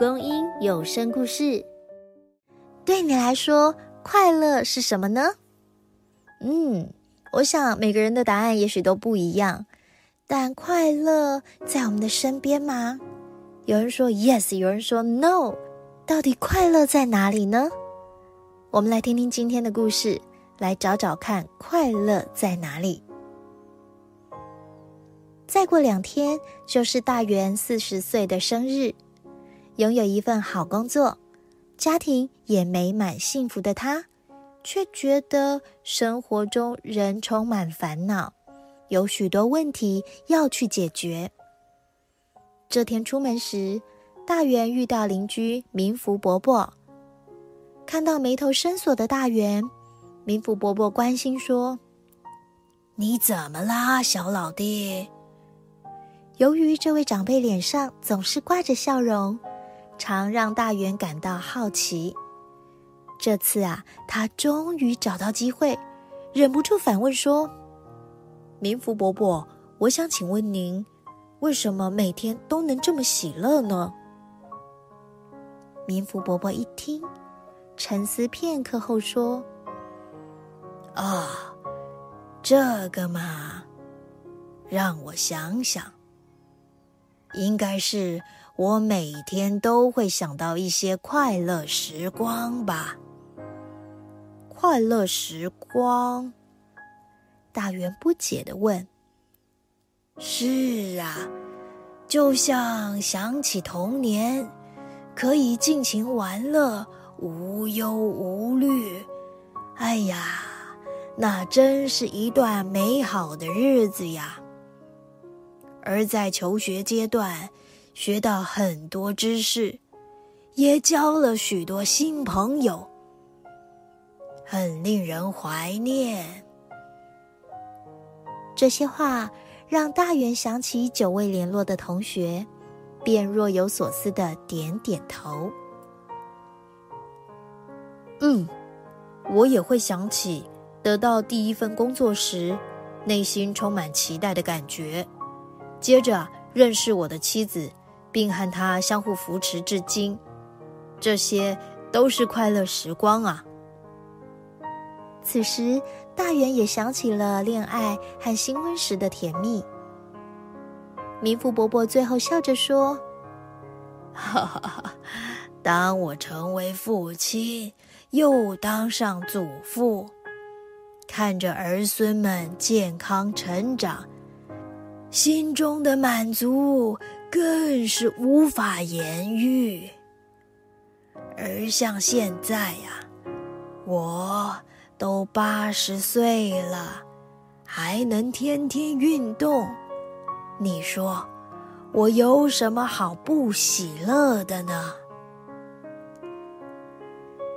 公英有声故事。对你来说，快乐是什么呢？嗯，我想每个人的答案也许都不一样。但快乐在我们的身边吗？有人说 yes，有人说 no。到底快乐在哪里呢？我们来听听今天的故事，来找找看快乐在哪里。再过两天就是大元四十岁的生日，拥有一份好工作，家庭也美满幸福的他，却觉得生活中仍充满烦恼，有许多问题要去解决。这天出门时，大元遇到邻居民福伯伯，看到眉头深锁的大元，民福伯伯关心说：“你怎么啦，小老弟？”由于这位长辈脸上总是挂着笑容，常让大元感到好奇。这次啊，他终于找到机会，忍不住反问说：“民福伯伯，我想请问您，为什么每天都能这么喜乐呢？”民福伯伯一听，沉思片刻后说：“啊，这个嘛，让我想想。”应该是我每天都会想到一些快乐时光吧。快乐时光，大元不解的问：“是啊，就像想起童年，可以尽情玩乐，无忧无虑。哎呀，那真是一段美好的日子呀。”而在求学阶段，学到很多知识，也交了许多新朋友，很令人怀念。这些话让大元想起久未联络的同学，便若有所思的点点头。嗯，我也会想起得到第一份工作时，内心充满期待的感觉。接着认识我的妻子，并和他相互扶持至今，这些都是快乐时光啊。此时，大元也想起了恋爱和新婚时的甜蜜。民福伯伯最后笑着说：“哈哈哈，当我成为父亲，又当上祖父，看着儿孙们健康成长。”心中的满足更是无法言喻，而像现在呀，我都八十岁了，还能天天运动，你说我有什么好不喜乐的呢？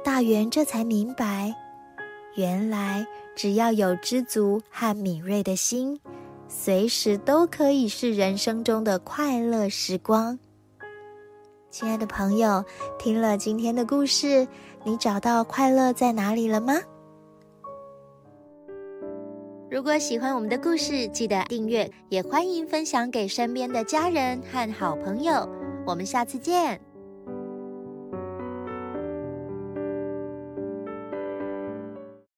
大元这才明白，原来只要有知足和敏锐的心。随时都可以是人生中的快乐时光。亲爱的朋友，听了今天的故事，你找到快乐在哪里了吗？如果喜欢我们的故事，记得订阅，也欢迎分享给身边的家人和好朋友。我们下次见。